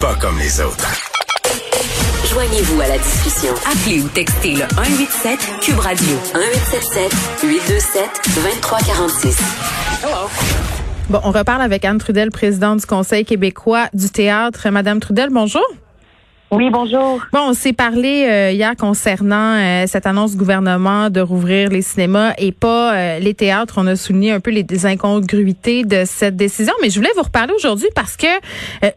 Pas comme les autres. Joignez-vous à la discussion. Appelez ou textez le 187 Cube Radio 1877 827 2346. Bon, on reparle avec Anne Trudel, présidente du Conseil québécois du théâtre. Madame Trudel, bonjour. Oui, bonjour. Bon, on s'est parlé euh, hier concernant euh, cette annonce du gouvernement de rouvrir les cinémas et pas euh, les théâtres. On a souligné un peu les incongruités de cette décision, mais je voulais vous reparler aujourd'hui parce que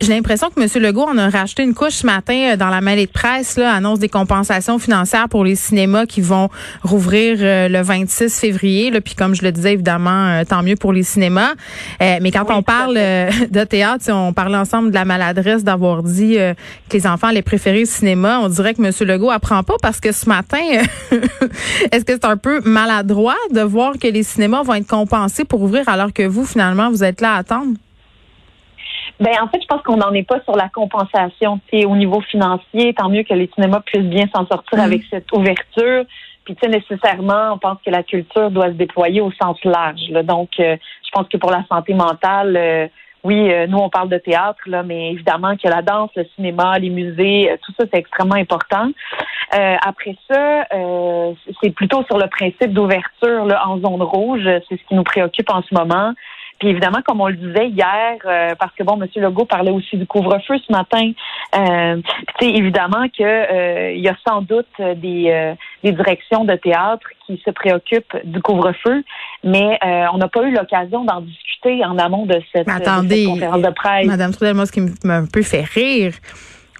j'ai l'impression que M. Legault en a racheté une couche ce matin dans la mêlée de presse, là, annonce des compensations financières pour les cinémas qui vont rouvrir le 26 février. Là, puis comme je le disais, évidemment, tant mieux pour les cinémas. mais quand on parle de théâtre, on parlait ensemble de la maladresse d'avoir dit que les enfants allaient préféré le cinéma. On dirait que M. Legault apprend pas parce que ce matin, est-ce que c'est un peu maladroit de voir que les cinémas vont être compensés pour ouvrir alors que vous, finalement, vous êtes là à attendre? Ben en fait, je pense qu'on n'en est pas sur la compensation. au niveau financier, tant mieux que les cinémas puissent bien s'en sortir mm. avec cette ouverture. Puis, tu sais, nécessairement, on pense que la culture doit se déployer au sens large. Donc, euh, je pense que pour la santé mentale, euh, oui, euh, nous, on parle de théâtre, là, mais évidemment que la danse, le cinéma, les musées, euh, tout ça, c'est extrêmement important. Euh, après ça, c'est plutôt sur le principe d'ouverture en zone rouge. C'est ce qui nous préoccupe en ce moment. Puis évidemment, comme on le disait hier, parce que bon, M. Legault parlait aussi du couvre-feu ce matin. Euh, évidemment que il y a sans doute des, des directions de théâtre qui se préoccupent du couvre-feu, mais on n'a pas eu l'occasion d'en discuter en amont de cette, attendez, conférence de presse. Madame Trudel, moi, ce qui m'a un peu fait rire,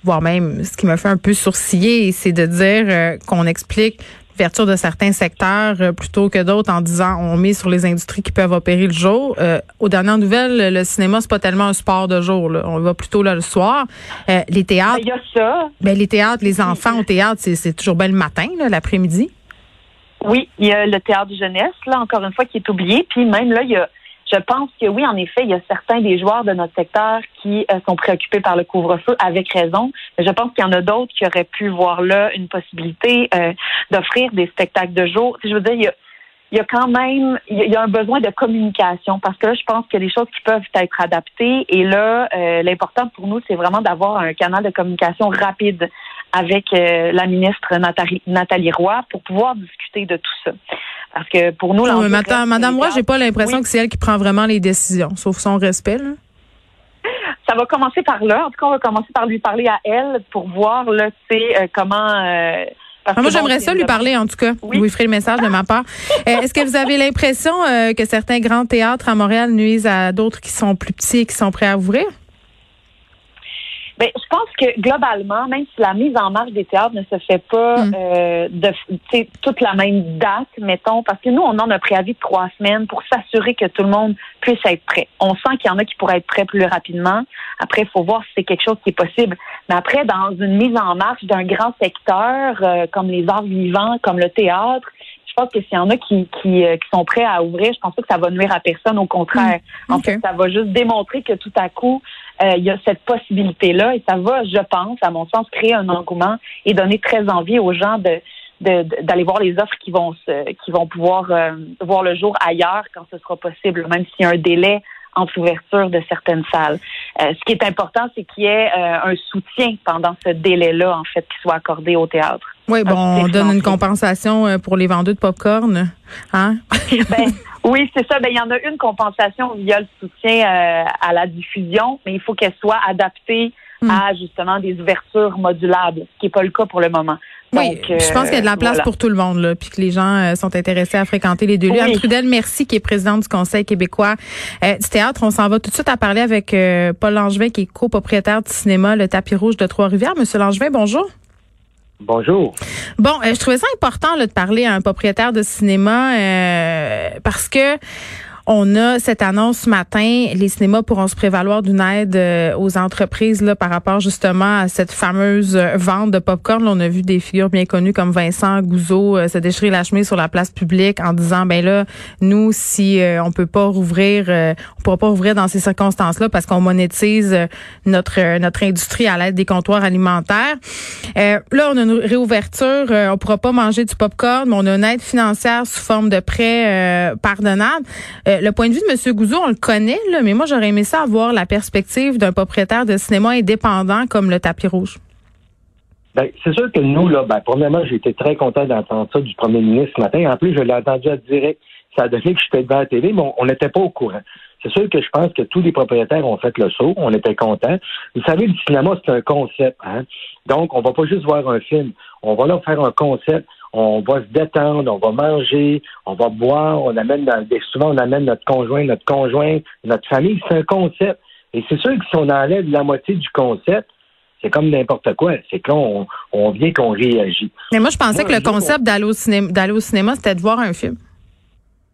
voire même ce qui m'a fait un peu sourciller, c'est de dire euh, qu'on explique l'ouverture de certains secteurs euh, plutôt que d'autres en disant on met sur les industries qui peuvent opérer le jour. Euh, aux dernières nouvelles, le cinéma c'est pas tellement un sport de jour. Là. On va plutôt là le soir. les théâtres. Il y a ça. Ben, les théâtres, les enfants au théâtre, c'est toujours bien le matin, l'après-midi. Oui, il y a le théâtre de jeunesse là encore une fois qui est oublié. Puis même là, il y a je pense que oui, en effet, il y a certains des joueurs de notre secteur qui euh, sont préoccupés par le couvre-feu avec raison. Mais je pense qu'il y en a d'autres qui auraient pu voir là une possibilité euh, d'offrir des spectacles de jour. Je veux dire, il y a, il y a quand même il y a un besoin de communication parce que là, je pense qu'il y a des choses qui peuvent être adaptées et là, euh, l'important pour nous, c'est vraiment d'avoir un canal de communication rapide avec la ministre Nathalie, Roy pour pouvoir discuter de tout ça. Parce que pour nous, oui, Madame, Madame Roy, j'ai pas l'impression que c'est elle qui prend vraiment les décisions, sauf son respect. Là. Ça va commencer par là. En tout cas, on va commencer par lui parler à elle pour voir là, tu sais, euh, comment. Euh, ah, moi, j'aimerais ça lui parler, en tout cas. Oui. Vous lui ferez le message de ma part. Euh, est-ce que vous avez l'impression que certains grands théâtres à Montréal nuisent à d'autres qui sont plus petits et qui sont prêts à ouvrir? Ben, je pense que globalement, même si la mise en marche des théâtres ne se fait pas mm. euh, de toute la même date, mettons, parce que nous, on en a un préavis de trois semaines pour s'assurer que tout le monde puisse être prêt. On sent qu'il y en a qui pourraient être prêts plus rapidement. Après, il faut voir si c'est quelque chose qui est possible. Mais après, dans une mise en marche d'un grand secteur euh, comme les arts vivants, comme le théâtre, je pense que s'il y en a qui, qui, euh, qui, sont prêts à ouvrir, je pense pas que ça va nuire à personne. Au contraire, mm. en fait, ça va juste démontrer que tout à coup, euh, il y a cette possibilité-là et ça va, je pense, à mon sens, créer un engouement et donner très envie aux gens de d'aller voir les offres qui vont se, qui vont pouvoir euh, voir le jour ailleurs quand ce sera possible, même s'il y a un délai entre ouverture de certaines salles. Euh, ce qui est important, c'est qu'il y ait un soutien pendant ce délai-là, en fait, qui soit accordé au théâtre. Oui, bon, on donne une compensation pour les vendeurs de pop-corn, hein? ben, oui, c'est ça. Ben, il y en a une compensation via le soutien euh, à la diffusion, mais il faut qu'elle soit adaptée hmm. à justement des ouvertures modulables, ce qui n'est pas le cas pour le moment. Oui, je pense qu'il y a de la place pour tout le monde, là, puis que les gens euh, sont intéressés à fréquenter les deux lieux. Anne Trudel, merci, qui est présidente du Conseil québécois euh, du théâtre. On s'en va tout de suite à parler avec Paul Langevin, qui est copropriétaire du cinéma Le Tapis Rouge de Trois-Rivières. Monsieur Langevin, bonjour. Bonjour. Bon, euh, je trouvais ça important de parler à un propriétaire de cinéma euh, parce que on a cette annonce ce matin. Les cinémas pourront se prévaloir d'une aide euh, aux entreprises là, par rapport justement à cette fameuse euh, vente de popcorn. on a vu des figures bien connues comme Vincent Gouzeau euh, se déchirer la chemise sur la place publique en disant ben là, nous, si on peut pas rouvrir, on pourra pas rouvrir dans ces circonstances-là parce qu'on monétise notre notre industrie à l'aide des comptoirs alimentaires. là, on a une réouverture. on pourra pas manger du popcorn, mais on a une aide financière sous forme de prêt pardonnable. Le point de vue de M. Gouzeau, on le connaît, là, mais moi, j'aurais aimé ça avoir la perspective d'un propriétaire de cinéma indépendant comme le tapis rouge. Ben, c'est sûr que nous, là, ben, premièrement, j'ai été très content d'entendre ça du premier ministre ce matin. En plus, je l'ai entendu à direct. Ça a donné que j'étais devant la télé, mais on n'était pas au courant. C'est sûr que je pense que tous les propriétaires ont fait le saut. On était contents. Vous savez, le cinéma, c'est un concept. Hein? Donc, on va pas juste voir un film. On va là faire un concept. On va se détendre, on va manger, on va boire, on amène souvent on amène notre conjoint, notre conjoint, notre famille. C'est un concept. Et c'est sûr que si on enlève la moitié du concept, c'est comme n'importe quoi. C'est qu'on on vient qu'on réagit. Mais moi, je pensais que le concept d'aller au cinéma, d'aller au cinéma, c'était de voir un film.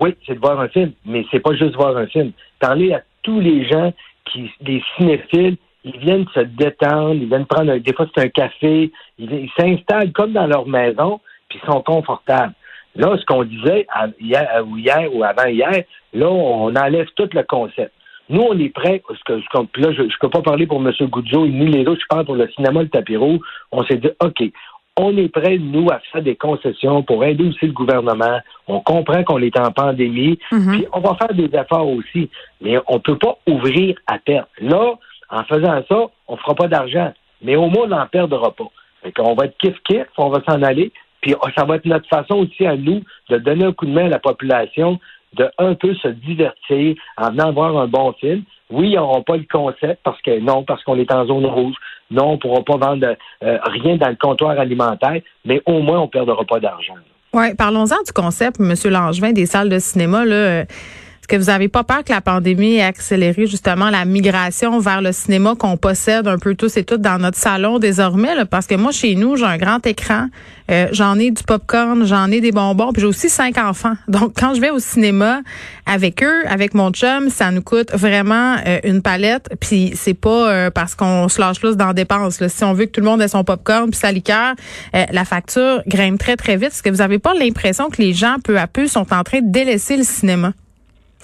Oui, c'est de voir un film, mais c'est pas juste voir un film. Parler à tous les gens qui, des cinéphiles, ils viennent se détendre, ils viennent prendre, des fois c'est un café, ils s'installent comme dans leur maison, puis ils sont confortables. Là, ce qu'on disait hier, ou hier ou avant hier, là, on enlève tout le concept. Nous, on est prêts, parce que, là, je ne peux pas parler pour M. Goudzo ni les autres, je parle pour le cinéma, le tapiro. On s'est dit, OK, on est prêts, nous, à faire des concessions pour aider aussi le gouvernement. On comprend qu'on est en pandémie, mhm. puis on va faire des efforts aussi. Mais on ne peut pas ouvrir à terre. Là, en faisant ça, on ne fera pas d'argent. Mais au moins, on n'en perdra pas. Fait qu'on va être kiff-kiff, on va s'en aller. Puis ça va être notre façon aussi à nous de donner un coup de main à la population, de un peu se divertir en venant voir un bon film. Oui, ils n'auront pas le concept parce que non, parce qu'on est en zone rouge. Non, on ne pourra pas vendre euh, rien dans le comptoir alimentaire, mais au moins on ne perdra pas d'argent. Oui, parlons-en du concept, M. Langevin, des salles de cinéma. Là, euh, que vous n'avez pas peur que la pandémie ait accéléré justement la migration vers le cinéma qu'on possède un peu tous et toutes dans notre salon désormais? parce que moi, chez nous, j'ai un grand écran, euh, j'en ai du popcorn, j'en ai des bonbons, puis j'ai aussi cinq enfants. Donc, quand je vais au cinéma avec eux, avec mon chum, ça nous coûte vraiment euh, une palette. Puis c'est pas euh, parce qu'on se lâche plus dans la dépense. Si on veut que tout le monde ait son popcorn puis sa liqueur, la facture grimpe très, très vite. Est-ce que vous n'avez pas l'impression que les gens, peu à peu, sont en train de délaisser le cinéma?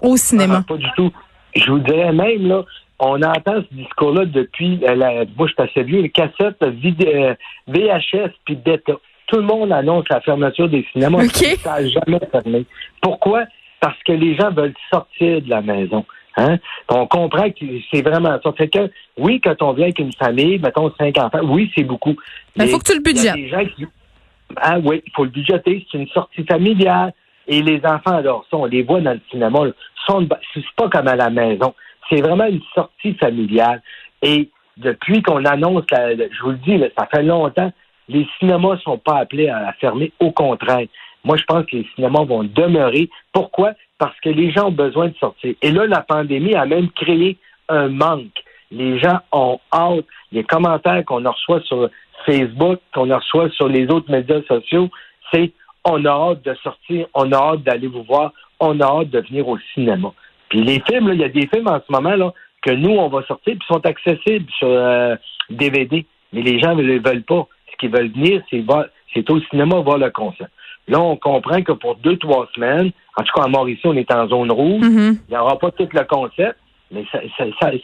Au cinéma? Ah, pas du tout. Je vous dirais même, là, on entend ce discours-là depuis, euh, la, moi je suis assez vieux, les cassettes VHS euh, puis Beta. Tout le monde annonce la fermeture des cinémas. Ça n'a jamais fermé. Pourquoi? Parce que les gens veulent sortir de la maison. Hein? On comprend que c'est vraiment ça. Fait que, oui, quand on vient avec une famille, mettons cinq enfants, oui, c'est beaucoup. Il faut que tu le budgettes. Ah oui, il faut le budgeter. C'est une sortie familiale. Et les enfants adorent ça. On les voit dans le cinéma. C'est pas comme à la maison. C'est vraiment une sortie familiale. Et depuis qu'on annonce, je vous le dis, ça fait longtemps, les cinémas sont pas appelés à fermer. Au contraire. Moi, je pense que les cinémas vont demeurer. Pourquoi? Parce que les gens ont besoin de sortir. Et là, la pandémie a même créé un manque. Les gens ont hâte. Les commentaires qu'on reçoit sur Facebook, qu'on reçoit sur les autres médias sociaux, c'est on a hâte de sortir, on a hâte d'aller vous voir, on a hâte de venir au cinéma. Puis les films, il y a des films en ce moment là, que nous, on va sortir, puis sont accessibles sur DVD. Euh, Mais les gens ne les veulent pas. Ce qu'ils veulent venir, c'est c'est au cinéma voir le concert. Là, on comprend que pour deux, trois semaines, en tout cas à Mauricie, on est en zone rouge, mm-hmm. il n'y aura pas tout le concept, mais ça,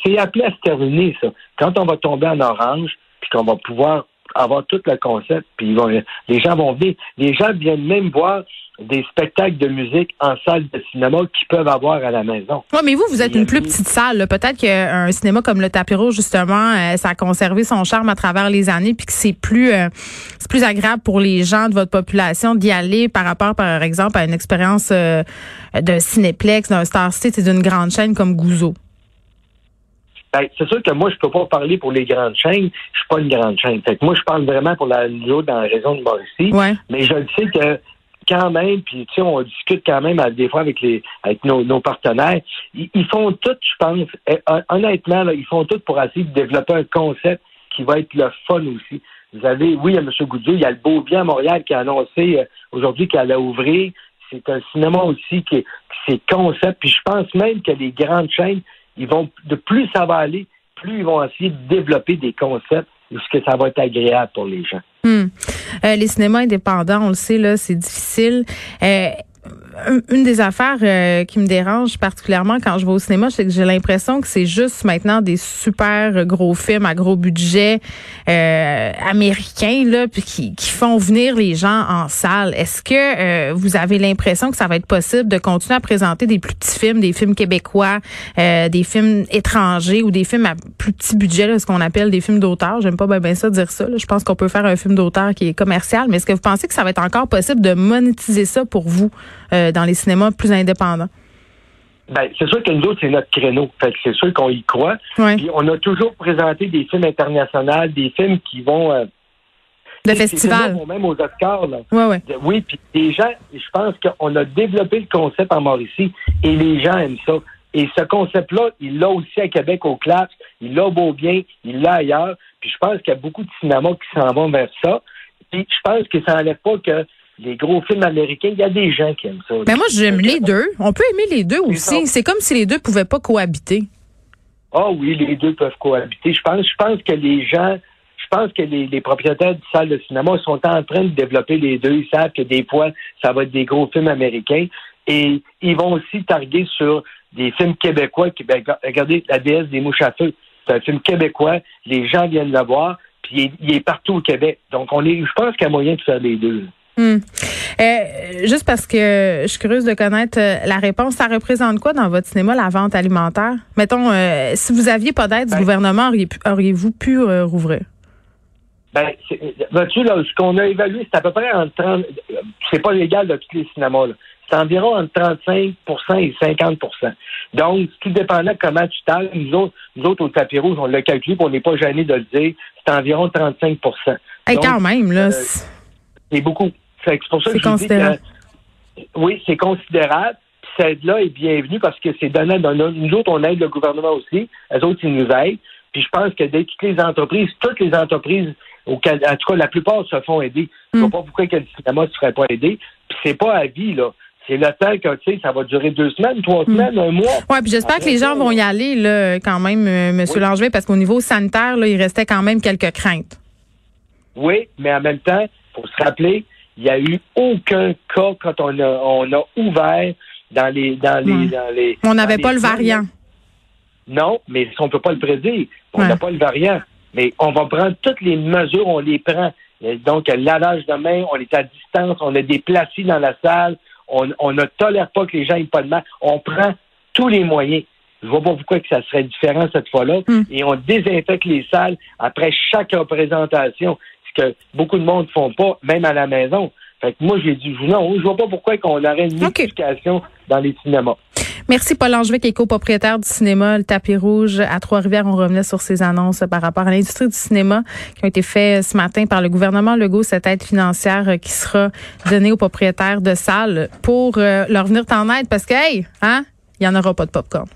c'est appelé à se terminer, ça. Quand on va tomber en orange, puis qu'on va pouvoir avoir tout le concept, puis les gens vont venir. Les gens viennent même voir des spectacles de musique en salle de cinéma qu'ils peuvent avoir à la maison. Oui, mais vous, vous êtes une plus petite salle. Peut-être qu'un cinéma comme le Tapiro, justement, euh, ça a conservé son charme à travers les années, puis que c'est plus, euh, c'est plus agréable pour les gens de votre population d'y aller par rapport, par exemple, à une expérience euh, d'un cinéplex, d'un Star City, d'une grande chaîne comme Gouzeau. Ben, c'est sûr que moi, je peux pas parler pour les grandes chaînes. Je suis pas une grande chaîne. Fait que moi, je parle vraiment pour la nous dans la région de Mauricie. Ouais. Mais je le sais que quand même, puis tu sais, on discute quand même des fois avec les avec nos, partenaires. Ils, font tout, je pense. Honnêtement, là, ils font tout pour essayer de développer un concept qui va être le fun aussi. Vous avez, oui, il y a M. Goudieu, il y a le Beau Bien à Montréal qui a annoncé euh, aujourd'hui qu'elle allait ouvrir. C'est un cinéma aussi qui, qui est concept. Puis je pense même que les grandes chaînes ils vont, de plus ça va aller, plus ils vont essayer de développer des concepts que ça va être agréable pour les gens. Hmm. Euh, les cinémas indépendants, on le sait, là, c'est difficile. Euh, une des affaires euh, qui me dérange particulièrement quand je vais au cinéma, c'est que j'ai l'impression que c'est juste maintenant des super gros films à gros budget euh, américains là, puis qui, qui, font venir les gens en salle. Est-ce que euh, vous avez l'impression que ça va être possible de continuer à présenter des plus petits films, des films québécois, des films étrangers ou des films à plus petit budget, là, ce qu'on appelle des films d'auteur? J'aime pas bien ça dire ça. Là. Je pense qu'on peut faire un film d'auteur qui est commercial, mais est-ce que vous pensez que ça va être encore possible de monétiser ça pour vous? Dans les cinémas plus indépendants? Ben, c'est sûr que nous autres, c'est notre créneau. Fait c'est sûr qu'on y croit. Puis on a toujours présenté des films internationaux, des films qui vont. Euh, de festival. Même aux Oscars. Là. Oui, puis les gens, je pense qu'on a développé le concept en Mauricie et les gens aiment ça. Et ce concept-là, il l'a aussi à Québec au CLAPS, il l'a beau bien, il l'a ailleurs. Puis je pense qu'il y a beaucoup de cinémas qui s'en vont vers ça. Puis je pense que ça n'enlève pas que les gros films américains, il y a des gens qui aiment ça. Mais ben, moi, j'aime les deux. On peut aimer les deux aussi. C'est comme si les deux pouvaient pas cohabiter. Ah oui, les deux peuvent cohabiter. Je pense, je pense que les gens, je pense que les, propriétaires de salles de cinéma sont en train de développer les deux. Ils savent que des fois, ça va être des gros films américains. Et ils vont aussi targuer sur des films québécois. Qui, ben, regardez, La déesse des mouches à feu. C'est un film québécois. Les gens viennent le voir. Puis il est, partout au Québec. Donc, on est, je pense qu'il y a moyen de faire les deux. Hmm. Euh, juste parce que je suis curieuse de connaître euh, la réponse, ça représente quoi dans votre cinéma la vente alimentaire? Mettons, euh, si vous aviez pas d'aide du ben- gouvernement, auriez-vous pu rouvrir? Ben, vois-tu, là, ce qu'on a évalué, c'est à peu près entre 30, c'est pas légal de tous les cinémas, C'est environ entre 35% et 50% Donc, tout dépendant de comment tu t'as nous autres, nous autres, au tapis rouge, on l'a calculé, on n'est pas gêné de le dire, c'est environ 35 Et quand même, là. c'est beaucoup. C'est pour ça que considérable. oui, c'est considérable. Cette aide-là est bienvenue parce que c'est donné dans nous autres, on aide le gouvernement aussi. Les autres, ils nous aident. Puis je pense que dès toutes les entreprises, toutes les entreprises, en tout cas, la plupart se font aider. Je ne vois mm. pas pourquoi le cinéma ne serait pas aidé. Puis c'est pas à vie, là. C'est le temps que, tu sais, ça va durer deux semaines, trois mm. semaines, un mois. Oui, puis j'espère que les gens vont y aller, là, quand même, euh, M. Langevin, parce qu'au niveau sanitaire, là, il restait quand même quelques craintes. Oui, mais en même temps, il faut se rappeler, il n'y a eu aucun cas quand on a, on a ouvert dans les. Dans les, dans les on n'avait pas le variant. Non, mais on ne peut pas le prédire. On n'a pas le variant. Mais on va prendre toutes les mesures, on les prend. Donc, lavage de main, on est à distance, on a des dans la salle, on, ne tolère pas que les gens n'aient pas de main. On prend tous les moyens. Je ne vois pas pourquoi que ça serait différent cette fois-là. Hmm. Et on désinfecte les salles après chaque représentation que beaucoup de monde ne font pas, même à la maison. Fait que moi, j'ai dit non, je vois pas pourquoi qu'on aurait une multiplication dans les cinémas. Merci Paul Angevin, qui est copropriétaire du cinéma Le Tapis Rouge à Trois-Rivières. On revenait sur ces annonces par rapport à l'industrie du cinéma qui ont été faites ce matin par le gouvernement Legault, cette aide financière qui sera donnée aux propriétaires de salles pour euh, leur venir en aide parce que, hey, hein, il n'y en aura pas de popcorn.